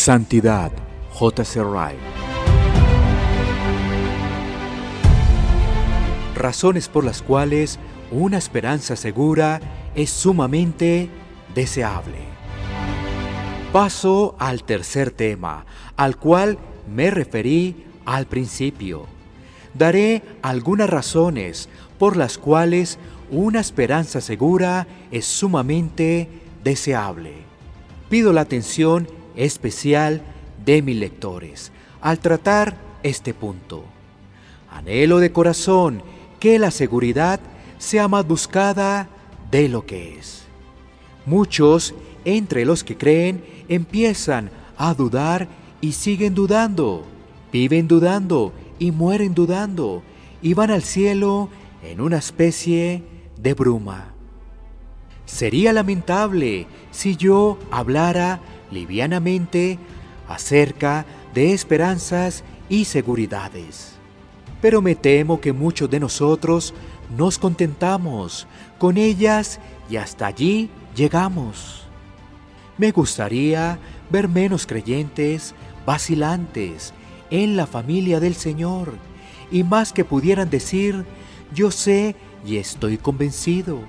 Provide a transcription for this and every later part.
Santidad, J.C. Wright. Razones por las cuales una esperanza segura es sumamente deseable. Paso al tercer tema, al cual me referí al principio. Daré algunas razones por las cuales una esperanza segura es sumamente deseable. Pido la atención especial de mis lectores al tratar este punto. Anhelo de corazón que la seguridad sea más buscada de lo que es. Muchos entre los que creen empiezan a dudar y siguen dudando, viven dudando y mueren dudando y van al cielo en una especie de bruma. Sería lamentable si yo hablara livianamente acerca de esperanzas y seguridades. Pero me temo que muchos de nosotros nos contentamos con ellas y hasta allí llegamos. Me gustaría ver menos creyentes vacilantes en la familia del Señor y más que pudieran decir, yo sé y estoy convencido.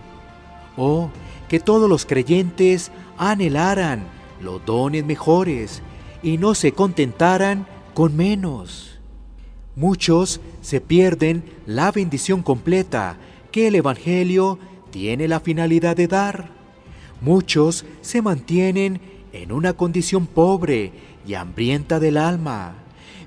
O que todos los creyentes anhelaran los dones mejores y no se contentaran con menos. Muchos se pierden la bendición completa que el Evangelio tiene la finalidad de dar. Muchos se mantienen en una condición pobre y hambrienta del alma,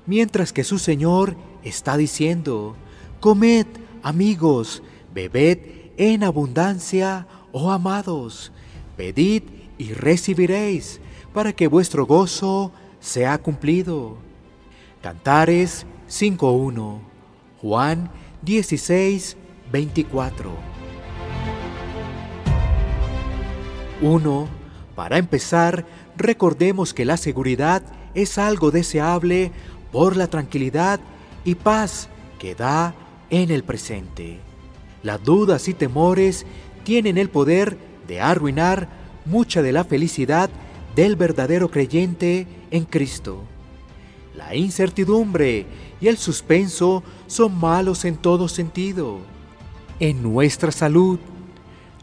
mientras que su Señor está diciendo, comed, amigos, bebed en abundancia, oh amados, pedid y recibiréis, para que vuestro gozo sea cumplido. Cantares 5.1, Juan 16, 24. 1. Para empezar, recordemos que la seguridad es algo deseable por la tranquilidad y paz que da en el presente. Las dudas y temores tienen el poder de arruinar mucha de la felicidad del verdadero creyente en Cristo. La incertidumbre y el suspenso son malos en todo sentido. En nuestra salud,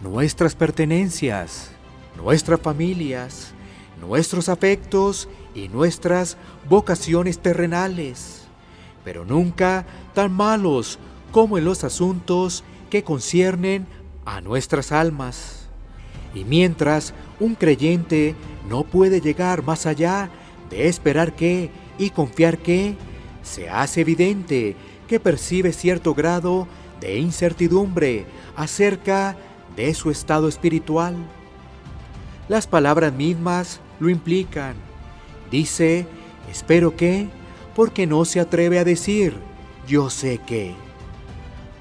nuestras pertenencias, nuestras familias, nuestros afectos y nuestras vocaciones terrenales, pero nunca tan malos como en los asuntos que conciernen a nuestras almas. Y mientras un creyente no puede llegar más allá de esperar que y confiar que, se hace evidente que percibe cierto grado de incertidumbre acerca de su estado espiritual. Las palabras mismas lo implican. Dice, espero que, porque no se atreve a decir, yo sé que.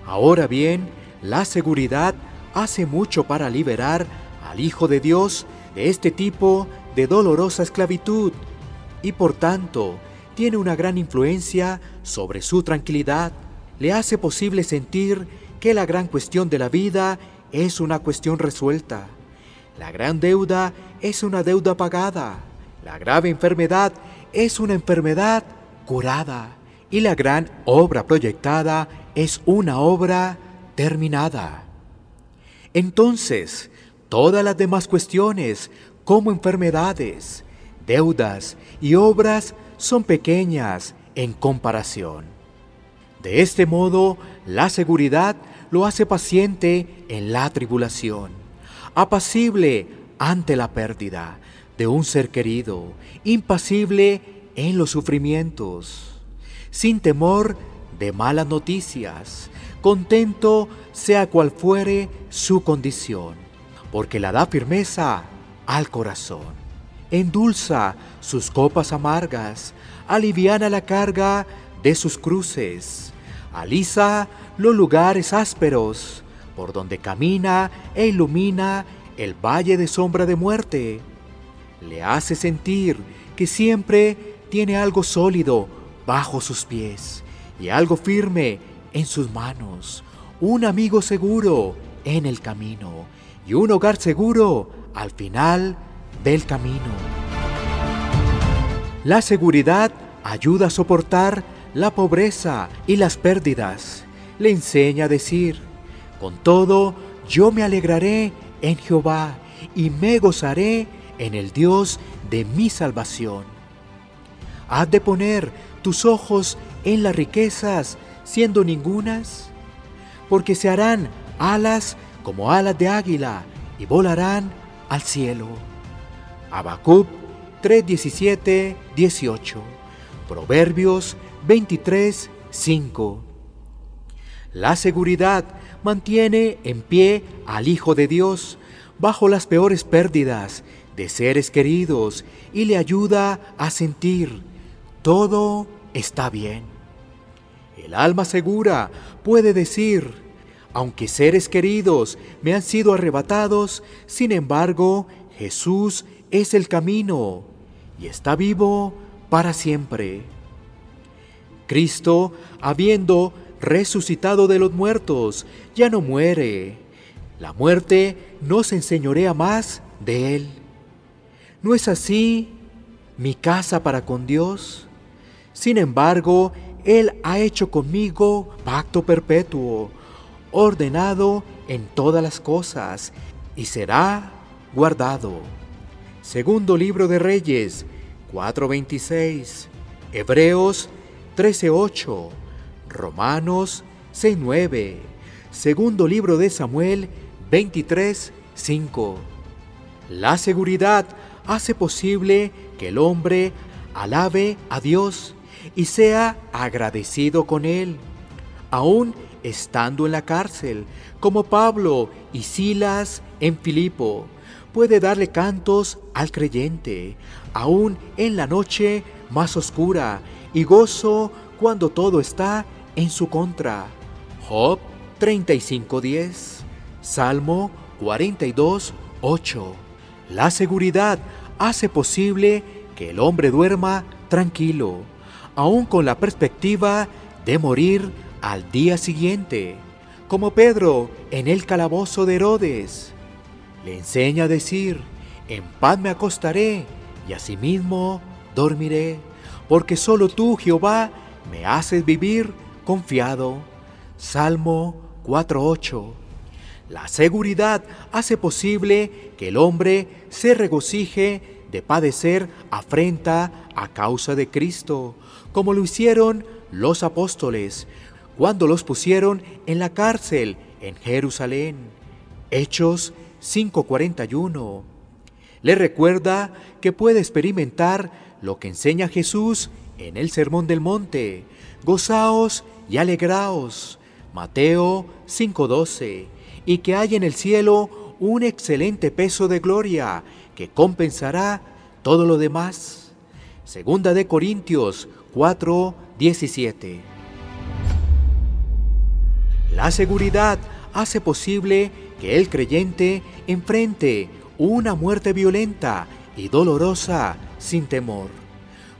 Ahora bien, la seguridad hace mucho para liberar al Hijo de Dios de este tipo de dolorosa esclavitud y por tanto tiene una gran influencia sobre su tranquilidad. Le hace posible sentir que la gran cuestión de la vida es una cuestión resuelta. La gran deuda es una deuda pagada. La grave enfermedad es una enfermedad curada. Y la gran obra proyectada es una obra terminada. Entonces, todas las demás cuestiones, como enfermedades, deudas y obras, son pequeñas en comparación. De este modo, la seguridad lo hace paciente en la tribulación, apacible ante la pérdida de un ser querido, impasible en los sufrimientos, sin temor de malas noticias, contento sea cual fuere su condición, porque la da firmeza al corazón, endulza sus copas amargas, aliviana la carga de sus cruces, alisa los lugares ásperos, por donde camina e ilumina el valle de sombra de muerte. Le hace sentir que siempre tiene algo sólido bajo sus pies y algo firme en sus manos, un amigo seguro en el camino y un hogar seguro al final del camino. La seguridad ayuda a soportar la pobreza y las pérdidas. Le enseña a decir, con todo, yo me alegraré en Jehová y me gozaré en el Dios de mi salvación. Has de poner tus ojos en las riquezas, siendo ningunas, porque se harán alas como alas de águila y volarán al cielo. Habacuc 3:17, 18. Proverbios 23, 5. La seguridad mantiene en pie al Hijo de Dios bajo las peores pérdidas de seres queridos y le ayuda a sentir todo está bien. El alma segura puede decir, aunque seres queridos me han sido arrebatados, sin embargo, Jesús es el camino y está vivo para siempre. Cristo, habiendo resucitado de los muertos, ya no muere. La muerte no se enseñorea más de él. ¿No es así mi casa para con Dios? Sin embargo, Él ha hecho conmigo pacto perpetuo, ordenado en todas las cosas, y será guardado. Segundo libro de Reyes 4:26, Hebreos 13:8, Romanos 6:9, segundo libro de Samuel 23:5. La seguridad hace posible que el hombre alabe a Dios y sea agradecido con Él, aún estando en la cárcel, como Pablo y Silas en Filipo. Puede darle cantos al creyente, aún en la noche más oscura, y gozo cuando todo está en su contra. Job 35:10, Salmo 42:8. La seguridad hace posible que el hombre duerma tranquilo, aún con la perspectiva de morir al día siguiente, como Pedro en el calabozo de Herodes. Le enseña a decir, en paz me acostaré y asimismo dormiré, porque solo tú, Jehová, me haces vivir confiado. Salmo 4.8 la seguridad hace posible que el hombre se regocije de padecer afrenta a causa de Cristo, como lo hicieron los apóstoles cuando los pusieron en la cárcel en Jerusalén. Hechos 5:41. Le recuerda que puede experimentar lo que enseña Jesús en el Sermón del Monte. Gozaos y alegraos. Mateo 5:12 y que hay en el cielo un excelente peso de gloria que compensará todo lo demás. Segunda de Corintios 4, 17. La seguridad hace posible que el creyente enfrente una muerte violenta y dolorosa sin temor,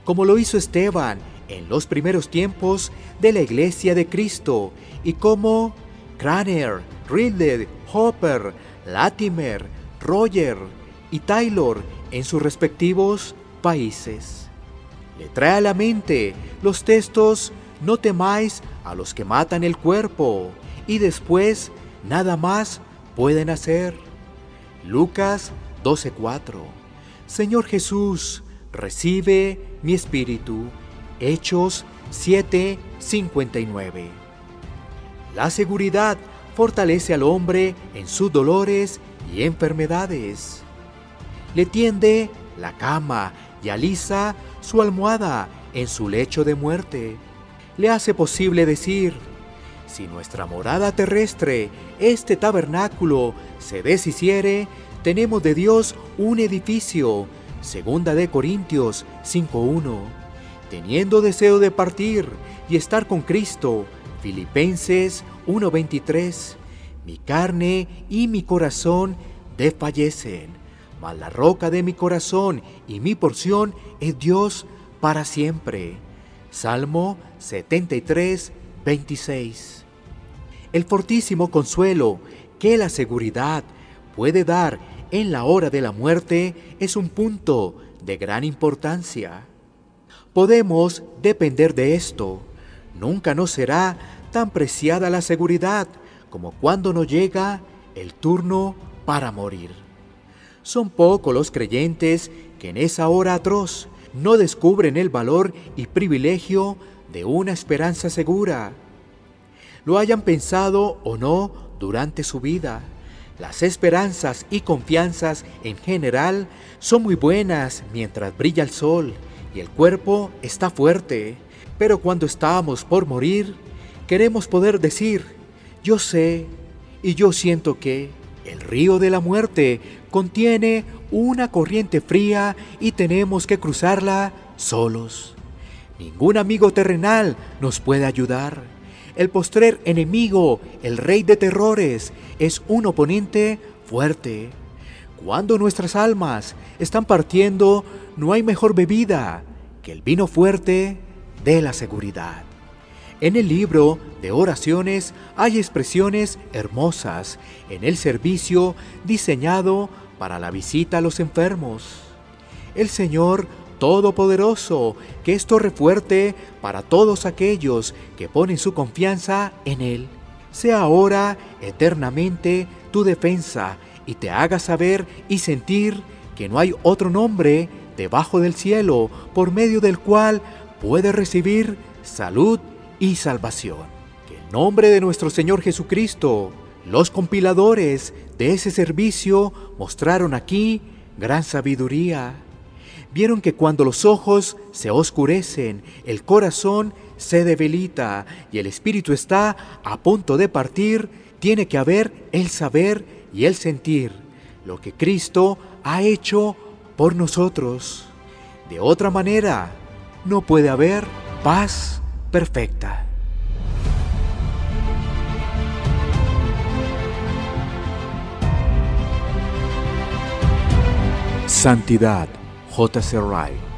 como lo hizo Esteban en los primeros tiempos de la iglesia de Cristo y como Craner Ridley, Hopper, Latimer, Roger y Taylor en sus respectivos países. Le trae a la mente los textos No temáis a los que matan el cuerpo y después nada más pueden hacer. Lucas 12:4 Señor Jesús, recibe mi espíritu. Hechos 7:59 La seguridad fortalece al hombre en sus dolores y enfermedades. Le tiende la cama y alisa su almohada en su lecho de muerte. Le hace posible decir, si nuestra morada terrestre, este tabernáculo, se deshiciere, tenemos de Dios un edificio. Segunda de Corintios 5.1. Teniendo deseo de partir y estar con Cristo, Filipenses 1.23, mi carne y mi corazón desfallecen, mas la roca de mi corazón y mi porción es Dios para siempre. Salmo 73, 26. El fortísimo consuelo que la seguridad puede dar en la hora de la muerte es un punto de gran importancia. podemos depender de esto. Nunca nos será tan preciada la seguridad como cuando nos llega el turno para morir. Son pocos los creyentes que en esa hora atroz no descubren el valor y privilegio de una esperanza segura. Lo hayan pensado o no durante su vida. Las esperanzas y confianzas en general son muy buenas mientras brilla el sol y el cuerpo está fuerte, pero cuando estamos por morir, queremos poder decir, yo sé y yo siento que el río de la muerte contiene una corriente fría y tenemos que cruzarla solos. Ningún amigo terrenal nos puede ayudar. El postrer enemigo, el rey de terrores, es un oponente fuerte. Cuando nuestras almas están partiendo, no hay mejor bebida que el vino fuerte de la seguridad. En el libro de oraciones hay expresiones hermosas en el servicio diseñado para la visita a los enfermos. El Señor Todopoderoso, que es torre fuerte para todos aquellos que ponen su confianza en Él, sea ahora eternamente tu defensa y te haga saber y sentir que no hay otro nombre debajo del cielo por medio del cual puedes recibir salud y salvación. Que el nombre de nuestro Señor Jesucristo, los compiladores de ese servicio mostraron aquí gran sabiduría. Vieron que cuando los ojos se oscurecen, el corazón se debilita y el espíritu está a punto de partir, tiene que haber el saber y el sentir lo que Cristo ha hecho por nosotros. De otra manera, no puede haber paz perfecta. Santidad, J.C. Wright.